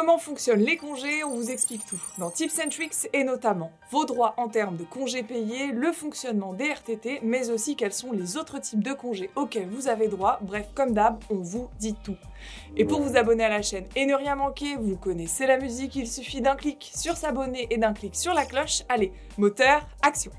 Comment fonctionnent les congés On vous explique tout. Dans Tips and Tricks et notamment vos droits en termes de congés payés, le fonctionnement des RTT, mais aussi quels sont les autres types de congés auxquels vous avez droit. Bref, comme d'hab, on vous dit tout. Et pour vous abonner à la chaîne et ne rien manquer, vous connaissez la musique, il suffit d'un clic sur s'abonner et d'un clic sur la cloche. Allez, moteur, action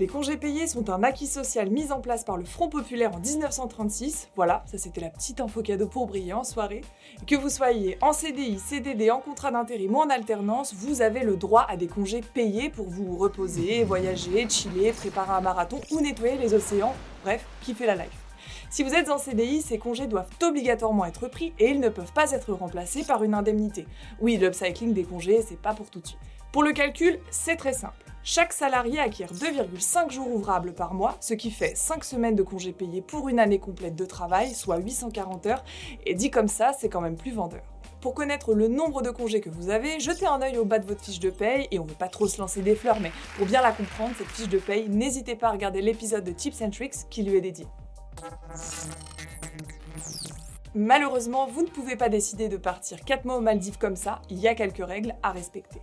les congés payés sont un acquis social mis en place par le Front Populaire en 1936. Voilà, ça c'était la petite info cadeau pour briller en soirée. Que vous soyez en CDI, CDD, en contrat d'intérim ou en alternance, vous avez le droit à des congés payés pour vous reposer, voyager, chiller, préparer un marathon ou nettoyer les océans. Bref, kiffer la life. Si vous êtes en CDI, ces congés doivent obligatoirement être pris et ils ne peuvent pas être remplacés par une indemnité. Oui, l'upcycling des congés, c'est pas pour tout de suite. Pour le calcul, c'est très simple. Chaque salarié acquiert 2,5 jours ouvrables par mois, ce qui fait 5 semaines de congés payés pour une année complète de travail, soit 840 heures, et dit comme ça, c'est quand même plus vendeur. Pour connaître le nombre de congés que vous avez, jetez un œil au bas de votre fiche de paye, et on veut pas trop se lancer des fleurs, mais pour bien la comprendre, cette fiche de paye, n'hésitez pas à regarder l'épisode de Tips and Tricks qui lui est dédié. Malheureusement, vous ne pouvez pas décider de partir 4 mois aux Maldives comme ça, il y a quelques règles à respecter.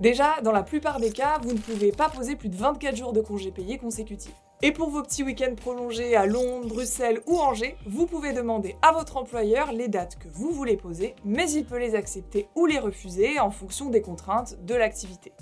Déjà, dans la plupart des cas, vous ne pouvez pas poser plus de 24 jours de congés payés consécutifs. Et pour vos petits week-ends prolongés à Londres, Bruxelles ou Angers, vous pouvez demander à votre employeur les dates que vous voulez poser, mais il peut les accepter ou les refuser en fonction des contraintes de l'activité.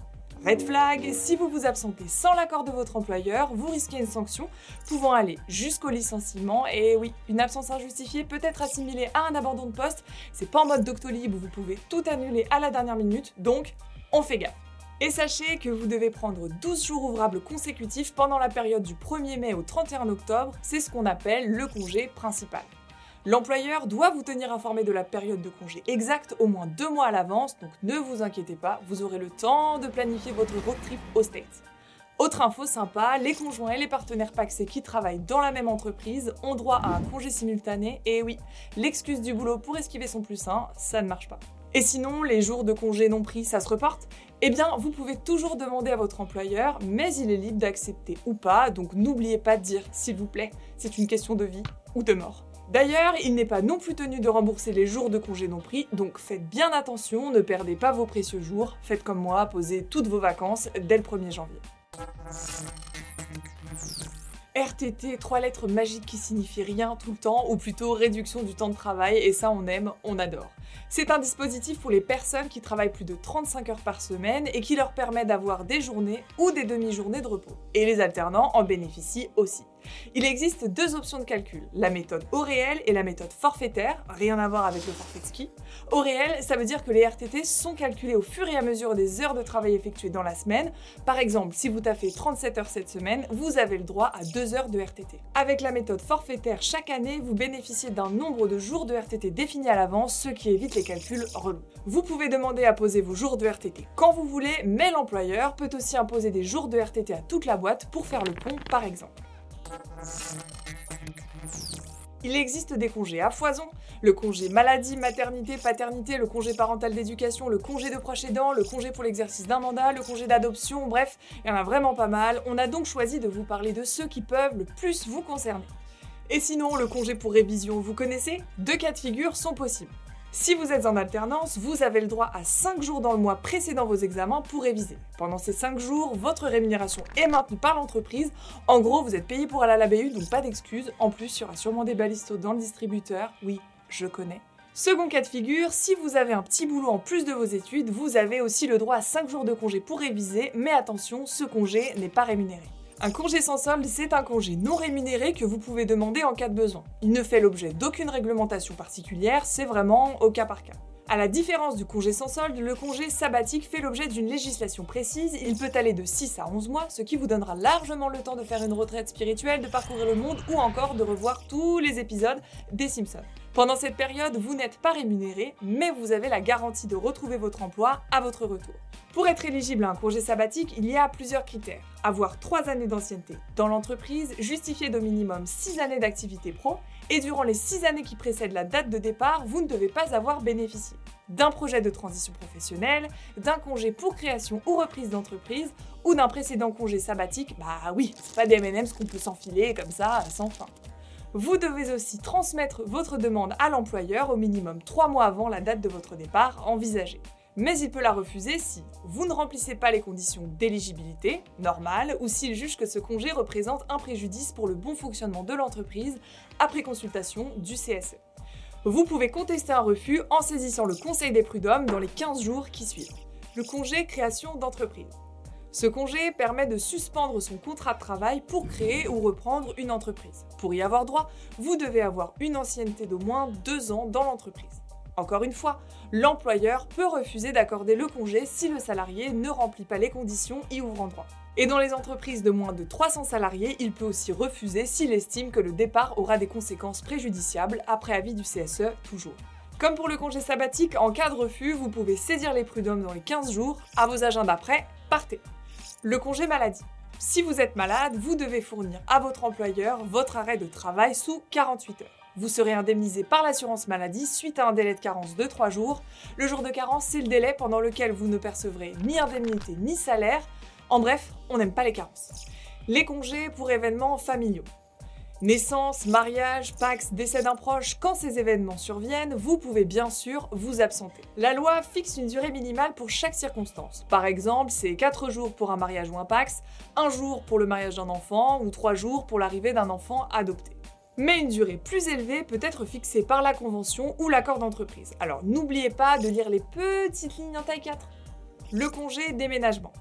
Red flag, si vous vous absentez sans l'accord de votre employeur, vous risquez une sanction pouvant aller jusqu'au licenciement. Et oui, une absence injustifiée peut être assimilée à un abandon de poste. C'est pas en mode Doctolib où vous pouvez tout annuler à la dernière minute, donc on fait gaffe. Et sachez que vous devez prendre 12 jours ouvrables consécutifs pendant la période du 1er mai au 31 octobre, c'est ce qu'on appelle le congé principal. L'employeur doit vous tenir informé de la période de congé exacte au moins deux mois à l'avance, donc ne vous inquiétez pas, vous aurez le temps de planifier votre road trip au States. Autre info sympa, les conjoints et les partenaires paxés qui travaillent dans la même entreprise ont droit à un congé simultané, et oui, l'excuse du boulot pour esquiver son plus sain, ça ne marche pas. Et sinon, les jours de congé non pris, ça se reporte Eh bien, vous pouvez toujours demander à votre employeur, mais il est libre d'accepter ou pas, donc n'oubliez pas de dire s'il vous plaît, c'est une question de vie ou de mort. D'ailleurs, il n'est pas non plus tenu de rembourser les jours de congé non pris, donc faites bien attention, ne perdez pas vos précieux jours, faites comme moi, posez toutes vos vacances dès le 1er janvier. RTT, trois lettres magiques qui signifient rien tout le temps, ou plutôt réduction du temps de travail, et ça on aime, on adore. C'est un dispositif pour les personnes qui travaillent plus de 35 heures par semaine et qui leur permet d'avoir des journées ou des demi-journées de repos. Et les alternants en bénéficient aussi. Il existe deux options de calcul, la méthode au réel et la méthode forfaitaire, rien à voir avec le forfait de ski. Au réel, ça veut dire que les RTT sont calculés au fur et à mesure des heures de travail effectuées dans la semaine. Par exemple, si vous taffez 37 heures cette semaine, vous avez le droit à 2 heures de RTT. Avec la méthode forfaitaire, chaque année, vous bénéficiez d'un nombre de jours de RTT défini à l'avance, ce qui évite les calculs relous. Vous pouvez demander à poser vos jours de RTT quand vous voulez, mais l'employeur peut aussi imposer des jours de RTT à toute la boîte pour faire le pont, par exemple. Il existe des congés à foison, le congé maladie, maternité, paternité, le congé parental d'éducation, le congé de proche aidant, le congé pour l'exercice d'un mandat, le congé d'adoption, bref, il y en a vraiment pas mal. On a donc choisi de vous parler de ceux qui peuvent le plus vous concerner. Et sinon, le congé pour révision, vous connaissez? Deux cas de figure sont possibles. Si vous êtes en alternance, vous avez le droit à 5 jours dans le mois précédant vos examens pour réviser. Pendant ces 5 jours, votre rémunération est maintenue par l'entreprise. En gros, vous êtes payé pour aller à la BU, donc pas d'excuses. En plus, il y aura sûrement des balistos dans le distributeur. Oui, je connais. Second cas de figure, si vous avez un petit boulot en plus de vos études, vous avez aussi le droit à 5 jours de congé pour réviser, mais attention, ce congé n'est pas rémunéré. Un congé sans solde, c'est un congé non rémunéré que vous pouvez demander en cas de besoin. Il ne fait l'objet d'aucune réglementation particulière, c'est vraiment au cas par cas. À la différence du congé sans solde, le congé sabbatique fait l'objet d'une législation précise. Il peut aller de 6 à 11 mois, ce qui vous donnera largement le temps de faire une retraite spirituelle, de parcourir le monde ou encore de revoir tous les épisodes des Simpsons. Pendant cette période, vous n'êtes pas rémunéré, mais vous avez la garantie de retrouver votre emploi à votre retour. Pour être éligible à un congé sabbatique, il y a plusieurs critères. Avoir 3 années d'ancienneté dans l'entreprise, justifier d'au minimum 6 années d'activité pro, et durant les 6 années qui précèdent la date de départ, vous ne devez pas avoir bénéficié d'un projet de transition professionnelle, d'un congé pour création ou reprise d'entreprise, ou d'un précédent congé sabbatique. Bah oui, pas des M&M's qu'on peut s'enfiler comme ça sans fin. Vous devez aussi transmettre votre demande à l'employeur au minimum 3 mois avant la date de votre départ envisagée. Mais il peut la refuser si vous ne remplissez pas les conditions d'éligibilité, normales, ou s'il juge que ce congé représente un préjudice pour le bon fonctionnement de l'entreprise après consultation du CSE. Vous pouvez contester un refus en saisissant le Conseil des prud'hommes dans les 15 jours qui suivent. Le congé création d'entreprise. Ce congé permet de suspendre son contrat de travail pour créer ou reprendre une entreprise. Pour y avoir droit, vous devez avoir une ancienneté d'au moins 2 ans dans l'entreprise. Encore une fois, l'employeur peut refuser d'accorder le congé si le salarié ne remplit pas les conditions y ouvrant droit. Et dans les entreprises de moins de 300 salariés, il peut aussi refuser s'il estime que le départ aura des conséquences préjudiciables après avis du CSE toujours. Comme pour le congé sabbatique, en cas de refus, vous pouvez saisir les prud'hommes dans les 15 jours, à vos agendas prêts, partez. Le congé maladie. Si vous êtes malade, vous devez fournir à votre employeur votre arrêt de travail sous 48 heures. Vous serez indemnisé par l'assurance maladie suite à un délai de carence de 3 jours. Le jour de carence, c'est le délai pendant lequel vous ne percevrez ni indemnité ni salaire. En bref, on n'aime pas les carences. Les congés pour événements familiaux. Naissance, mariage, Pax, décès d'un proche, quand ces événements surviennent, vous pouvez bien sûr vous absenter. La loi fixe une durée minimale pour chaque circonstance. Par exemple, c'est 4 jours pour un mariage ou un Pax, 1 jour pour le mariage d'un enfant ou 3 jours pour l'arrivée d'un enfant adopté mais une durée plus élevée peut être fixée par la convention ou l'accord d'entreprise. Alors n'oubliez pas de lire les petites lignes en taille 4. Le congé déménagement.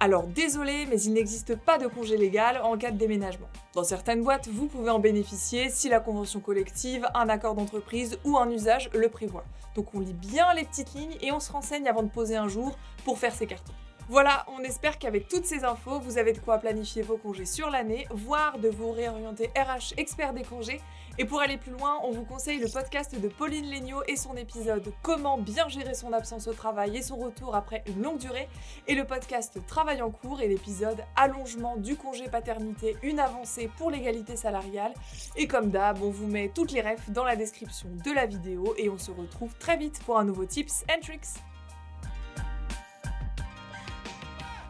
Alors désolé, mais il n'existe pas de congé légal en cas de déménagement. Dans certaines boîtes, vous pouvez en bénéficier si la convention collective, un accord d'entreprise ou un usage le prévoit. Donc on lit bien les petites lignes et on se renseigne avant de poser un jour pour faire ses cartons. Voilà, on espère qu'avec toutes ces infos, vous avez de quoi planifier vos congés sur l'année, voire de vous réorienter RH expert des congés. Et pour aller plus loin, on vous conseille le podcast de Pauline Legnaud et son épisode Comment bien gérer son absence au travail et son retour après une longue durée, et le podcast Travail en cours et l'épisode Allongement du congé paternité, une avancée pour l'égalité salariale. Et comme d'hab, on vous met toutes les refs dans la description de la vidéo et on se retrouve très vite pour un nouveau tips and tricks.